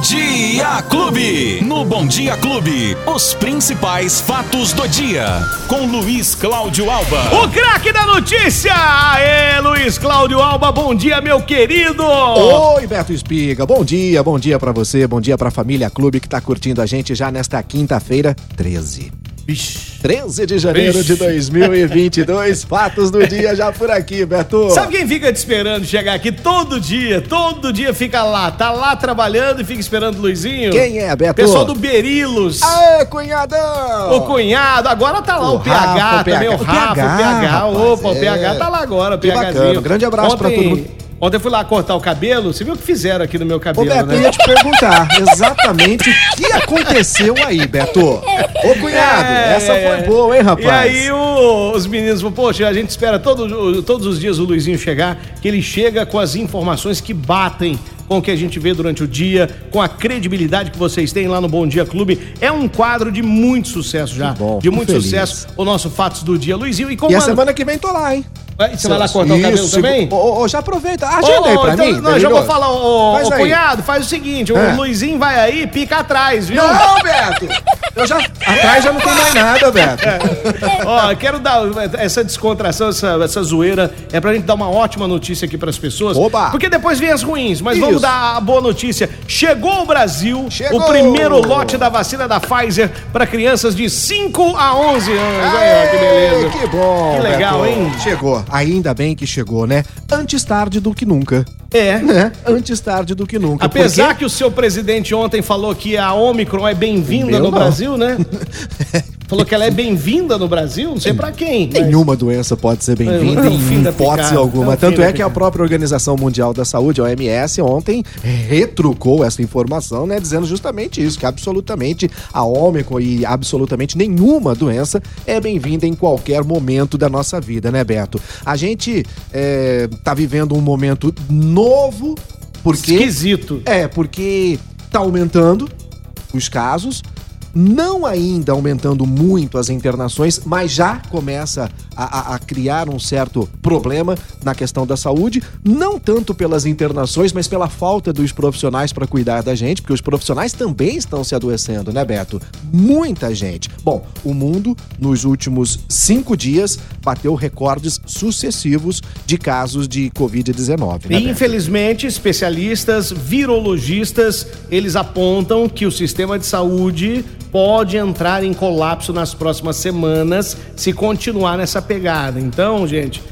Dia Clube. No Bom Dia Clube, os principais fatos do dia. Com Luiz Cláudio Alba. O craque da notícia! Aê, Luiz Cláudio Alba, bom dia, meu querido! Oi, Beto Espiga, bom dia, bom dia pra você, bom dia pra família Clube que tá curtindo a gente já nesta quinta-feira, 13. Vixe. 13 de janeiro Vixe. de 2022, fatos do dia já por aqui, Beto. Sabe quem fica te esperando chegar aqui todo dia? Todo dia fica lá, tá lá trabalhando e fica esperando o Luizinho? Quem é, Beto? Pessoal do Berilos. Aê, cunhadão! O cunhado, agora tá lá o, O PH Rafa, o também, o PH. Rafa, o PH. rapaz, Opa, o é. PH tá lá agora, o PHzinho. bacana, grande abraço pra todo mundo. Ontem eu fui lá cortar o cabelo, você viu o que fizeram aqui no meu Ô, cabelo, Beto, né? eu ia te perguntar exatamente o que aconteceu aí, Beto. Ô, cunhado, É, essa é, foi boa, hein, rapaz? E aí o- os meninos falam, poxa, a gente espera todo- todos os dias o Luizinho chegar, que ele chega com as informações que batem com o que a gente vê durante o dia, com a credibilidade que vocês têm lá no Bom Dia Clube. É um quadro de muito sucesso já. Que bom, de muito feliz. sucesso. O nosso Fatos do Dia. Luizinho, e como E a mano, semana que vem tô lá, hein? Vai- você vai lá cortar o cabelo Isso, também? Ô, ô, já aproveita. Agenda aí Ô, pra então, mim. Não, já vou falar, ô, Faz ô, aí. cunhado, faz o seguinte, É. o Luizinho vai aí, pica atrás, viu? Não, Beto! Eu já. Atrás já não tem mais nada, Beto. Ó, quero dar essa descontração, essa, essa zoeira, é pra gente dar uma ótima notícia aqui pras pessoas. Oba! Porque depois vem as ruins, mas Isso. vamos dar a boa notícia. Chegou ao Brasil Chegou! o primeiro lote da vacina da Pfizer pra crianças de 5 a 11 anos. Aí, ó, que beleza. Que bom. Que legal, Beto. hein? Chegou. Ainda bem que chegou, né? Antes tarde do que nunca. É. Né? Antes tarde do que nunca. Apesar Porque- que o seu presidente ontem falou que a Omicron é bem-vinda no não. Brasil, né? falou que ela é bem-vinda no Brasil, não sei pra quem. mas- Nenhuma doença pode ser bem-vinda em hipótese alguma. Tanto é que a própria Organização Mundial da Saúde, a OMS, ontem retrucou essa informação, né? Dizendo justamente isso, que absolutamente a Ômicron e absolutamente nenhuma doença é bem-vinda em qualquer momento da nossa vida, né, Beto? A gente é, tá vivendo um momento novo, porque... Esquisito. É, porque tá aumentando os casos, não ainda aumentando muito as internações, mas já começa a, a- a criar um certo problema na questão da saúde, não tanto pelas internações, mas pela falta dos profissionais para cuidar da gente, porque os profissionais também estão se adoecendo, né, Beto? Muita gente. Bom, o mundo, nos últimos cinco dias, bateu recordes sucessivos de casos de Covid-19, né, infelizmente, especialistas, virologistas, eles apontam que o sistema de saúde pode entrar em colapso nas próximas semanas se continuar nessa pegada. Então, gente,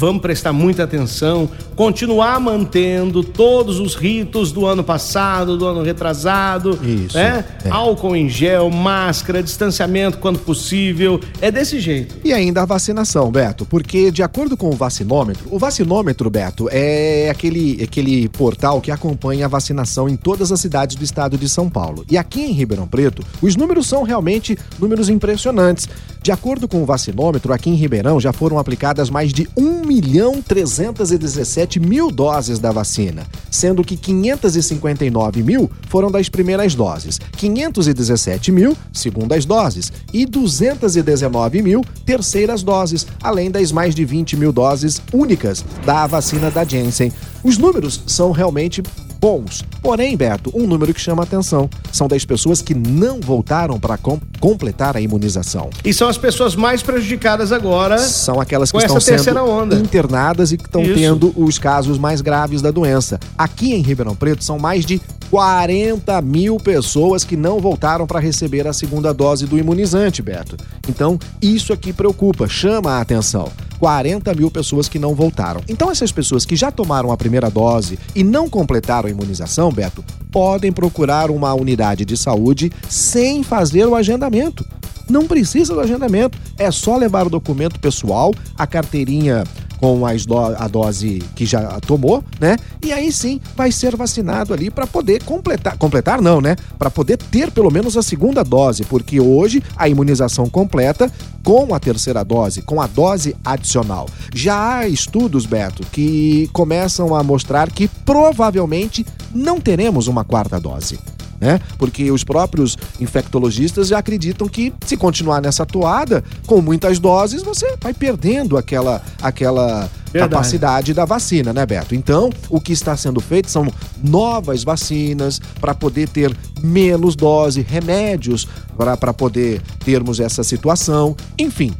vamos prestar muita atenção, continuar mantendo todos os ritos do ano passado, do ano retrasado, Isso, né? é. Álcool em gel, máscara, distanciamento quando possível. É desse jeito. E ainda a vacinação, Beto, porque de acordo com o vacinômetro, o vacinômetro, Beto, é aquele, aquele portal que acompanha a vacinação em todas as cidades do estado de São Paulo. E aqui em Ribeirão Preto, os números são realmente números impressionantes. De acordo com o vacinômetro, aqui em Ribeirão já foram aplicadas mais de 1 milhão 317 mil doses da vacina, sendo que 559 mil foram das primeiras doses, 517 mil segundas doses e 219 mil terceiras doses, além das mais de 20 mil doses únicas da vacina da Janssen. Os números são realmente bons. Porém, Beto, um número que chama atenção são das pessoas que não voltaram para completar a imunização. E são as pessoas mais prejudicadas agora. São aquelas que Com estão sendo onda. internadas e que estão tendo os casos mais graves da doença. Aqui em Ribeirão Preto são mais de 40 mil pessoas que não voltaram para receber a segunda dose do imunizante, Beto. Então, isso aqui preocupa, chama a atenção. 40 mil pessoas que não voltaram. Então, essas pessoas que já tomaram a primeira dose e não completaram a imunização, Beto, podem procurar uma unidade de saúde sem fazer o agendamento. Não precisa do agendamento, é só levar o documento pessoal, a carteirinha com do- a dose que já tomou, né? E aí sim vai ser vacinado ali para poder completar, completar não, né? Para poder ter pelo menos a segunda dose, porque hoje a imunização completa com a terceira dose, com a dose adicional. Já há estudos, Beto, que começam a mostrar que provavelmente não teremos uma quarta dose né? Porque os próprios infectologistas já acreditam que se continuar nessa toada, com muitas doses, você vai perdendo aquela, aquela Verdade. capacidade da vacina, né, Beto? Então, o que está sendo feito são novas vacinas para poder ter menos dose, remédios para poder termos essa situação. Enfim,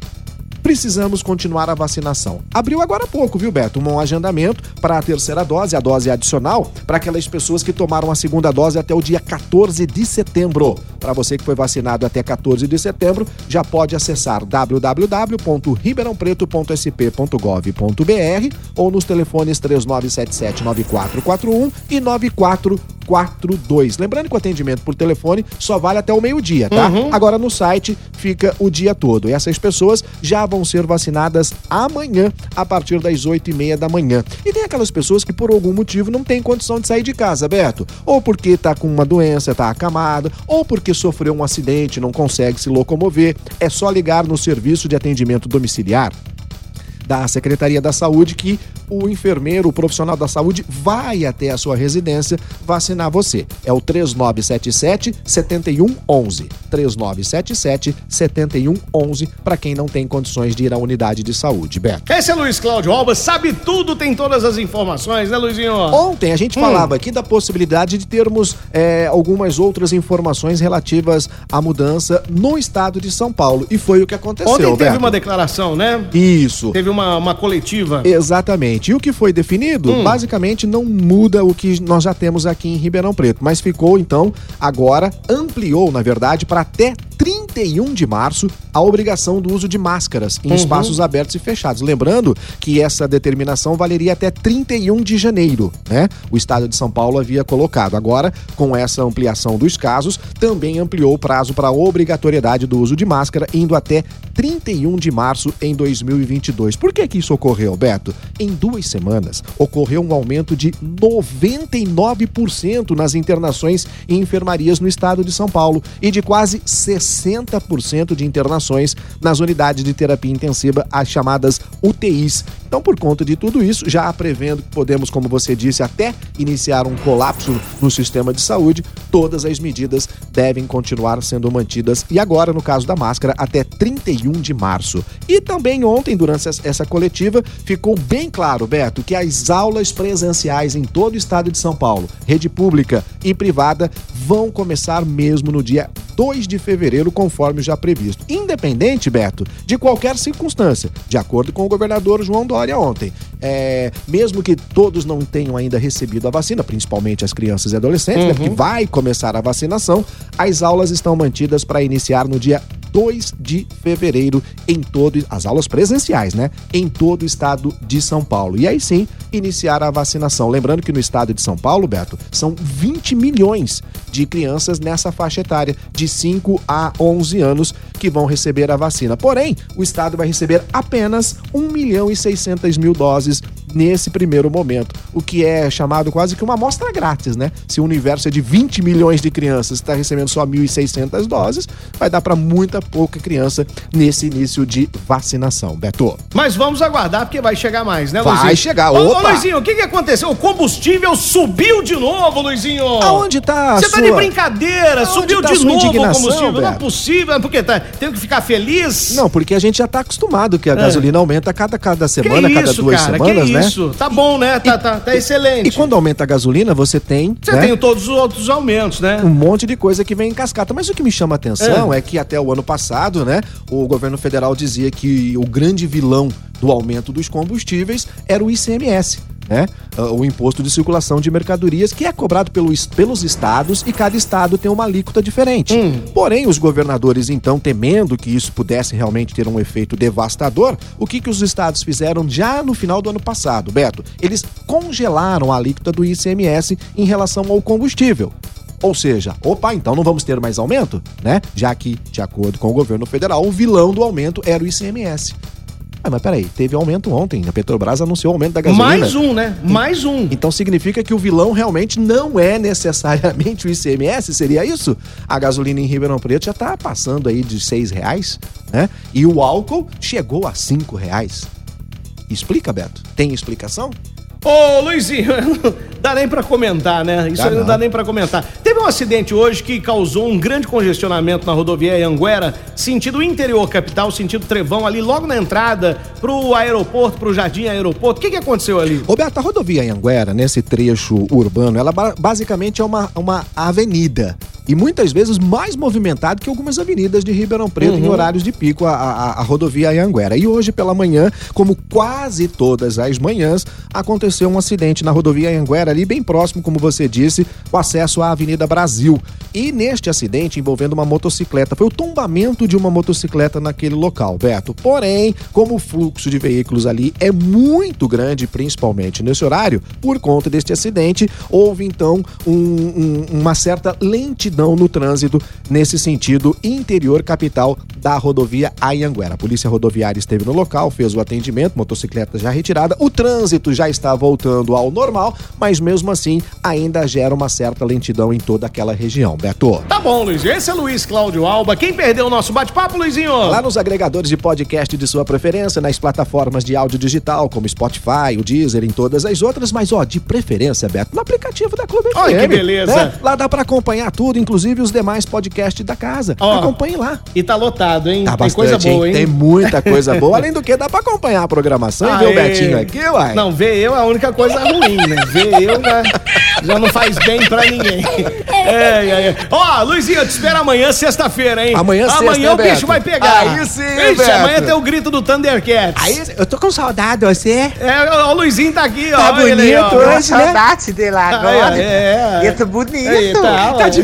precisamos continuar a vacinação. Abriu agora há pouco, viu, Beto? Um agendamento para a terceira dose, a dose adicional, para aquelas pessoas que tomaram a segunda dose até o dia 14 de setembro. Para você que foi vacinado até 14 de setembro, já pode acessar www.ribeirãopreto.sp.gov.br ou nos telefones 3977 9441 e 9442. Lembrando que o atendimento por telefone só vale até o meio-dia, tá? Uhum. Agora no site fica o dia todo. E essas pessoas já vão ser vacinadas amanhã, a partir das 8 e meia da manhã. E tem aquelas pessoas que por algum motivo não têm condição de sair de casa, Beto. Ou porque tá com uma doença, tá acamada, ou porque sofreu um acidente, não consegue se locomover. É só ligar no serviço de atendimento domiciliar da Secretaria da Saúde que o enfermeiro, o profissional da saúde, vai até a sua residência vacinar você. É o 3977 7111. 3977 7111 para quem não tem condições de ir à unidade de saúde. Beto. Esse é Luiz Cláudio Alba, sabe tudo, tem todas as informações, né, Luizinho? Ontem a gente hum. falava aqui da possibilidade de termos é, algumas outras informações relativas à mudança no estado de São Paulo. E foi o que aconteceu. Ontem teve Beto. uma declaração, né? Isso. Teve uma, uma coletiva. Exatamente. E o que foi definido, hum. basicamente, não muda o que nós já temos aqui em Ribeirão Preto, mas ficou, então, agora, ampliou, na verdade, para até 31 de março a obrigação do uso de máscaras em uhum. espaços abertos e fechados. Lembrando que essa determinação valeria até 31 de janeiro, né? O estado de São Paulo havia colocado. Agora, com essa ampliação dos casos, também ampliou o prazo para a obrigatoriedade do uso de máscara, indo até 31 de março em 2022. Por que que isso ocorreu, Beto? Em duas semanas, ocorreu um aumento de 99% nas internações em enfermarias no estado de São Paulo e de quase 60 60% de internações nas unidades de terapia intensiva, as chamadas UTIs. Então, por conta de tudo isso, já prevendo que podemos, como você disse, até iniciar um colapso no sistema de saúde, todas as medidas devem continuar sendo mantidas. E agora, no caso da máscara, até 31 de março. E também ontem, durante essa coletiva, ficou bem claro, Beto, que as aulas presenciais em todo o estado de São Paulo, rede pública e privada, vão começar mesmo no dia 2 de fevereiro, conforme já previsto. Independente, Beto, de qualquer circunstância, de acordo com o governador João Dória ontem. É, mesmo que todos não tenham ainda recebido a vacina, principalmente as crianças e adolescentes, uhum. né, porque uhum. vai começar a vacinação, as aulas estão mantidas para iniciar no dia 2 de fevereiro em todo as aulas presenciais, né? Em todo o estado de São Paulo. E aí sim, iniciar a vacinação. Lembrando que no estado de São Paulo, Beto, são 20 milhões de crianças nessa faixa etária de 5 a 11 anos que vão receber a vacina. Porém, o estado vai receber apenas 1 milhão e 600 mil doses nesse primeiro momento, o que é chamado quase que uma amostra grátis, né? Se o universo é de 20 milhões de crianças está recebendo só 1.600 doses, vai dar para muita pouca criança nesse início de vacinação, Beto. Mas vamos aguardar porque vai chegar mais, né, Luizinho? Vai chegar, opa! Ô, Luizinho, o que, que aconteceu? O combustível subiu de novo, Luizinho! Aonde tá Você tá de brincadeira, Aonde subiu tá de novo o combustível. Beto? Não é possível, porque tá, tem que ficar feliz? Não, porque a gente já tá acostumado que a é. gasolina aumenta a cada, cada semana, que cada duas cara, semanas, né? Isso? Tá bom, né? Tá, e, tá, tá excelente. E quando aumenta a gasolina, você tem. Você né? tem todos os outros aumentos, né? Um monte de coisa que vem em cascata. Mas o que me chama a atenção é. é que até o ano passado, né, o governo federal dizia que o grande vilão do aumento dos combustíveis era o ICMS né? Ah, o imposto de circulação de mercadorias, que é cobrado pelo, pelos estados e cada estado tem uma alíquota diferente. Hum. Porém, os governadores, então, temendo que isso pudesse realmente ter um efeito devastador, o que, que os estados fizeram já no final do ano passado, Beto? Eles congelaram a alíquota do ICMS em relação ao combustível. Ou seja, opa, então não vamos ter mais aumento, né? Já que, de acordo com o governo federal, o vilão do aumento era o ICMS. Ah, mas peraí, teve aumento ontem. A Petrobras anunciou aumento da gasolina. Mais um, né? Mais um. Então significa que o vilão realmente não é necessariamente o ICMS, seria isso? A gasolina em Ribeirão Preto já tá passando aí de seis reais, né? E o álcool chegou a cinco reais. Explica, Beto? Tem explicação? Ô, Luizinho, dá nem pra comentar, né? Isso dá aí não, não dá nem pra comentar. Teve um acidente hoje que causou um grande congestionamento na rodovia Anguera, sentido interior capital, sentido Trevão, ali logo na entrada pro aeroporto, pro Jardim Aeroporto. O que, que aconteceu ali? Roberto, a rodovia Anguera, nesse trecho urbano, ela basicamente é uma, uma avenida e muitas vezes mais movimentado que algumas avenidas de Ribeirão Preto uhum. em horários de pico, a, a, a rodovia Anhanguera. E hoje pela manhã, como quase todas as manhãs, aconteceu um acidente na rodovia Anhanguera, ali bem próximo, como você disse, o acesso à Avenida Brasil. E neste acidente envolvendo uma motocicleta, foi o tombamento de uma motocicleta naquele local, Beto. Porém, como o fluxo de veículos ali é muito grande, principalmente nesse horário, por conta deste acidente, houve então um, um, uma certa lentidão no trânsito nesse sentido interior capital da rodovia Ayanguera. A polícia rodoviária esteve no local, fez o atendimento, motocicleta já retirada, o trânsito já está voltando ao normal, mas mesmo assim ainda gera uma certa lentidão em toda aquela região. Beto. Tá bom, Luiz. Esse é Luiz Cláudio Alba. Quem perdeu o nosso bate-papo, Luizinho? Lá nos agregadores de podcast de sua preferência, nas plataformas de áudio digital, como Spotify, o Deezer, em todas as outras, mas ó, de preferência, Beto, no aplicativo da Clube Olha FM. que beleza. Né? Lá dá para acompanhar tudo, inclusive os demais podcasts da casa. Ó, Acompanhe lá. E tá lotado, hein? Tá Tem bastante, coisa boa, hein? Tem muita coisa boa. Além do que, dá pra acompanhar a programação Aê. e ver o Betinho aqui, uai. Não, ver eu é a única coisa ruim, né? Ver eu já, já não faz bem pra ninguém. É, é, é. Ó, Luizinho, eu te espero amanhã, sexta-feira, hein? Amanhã, sexta, Amanhã o bicho Beto? vai pegar. Aí sim, Ixi, Beto. amanhã tem o grito do Thundercats. Aí, eu tô com saudade, você? É, o Luizinho tá aqui, tá ó. Tá bonito ele, ó. hoje, né? Saudade dele agora. É, é. Ele tá bonito. Aí, tá, tá de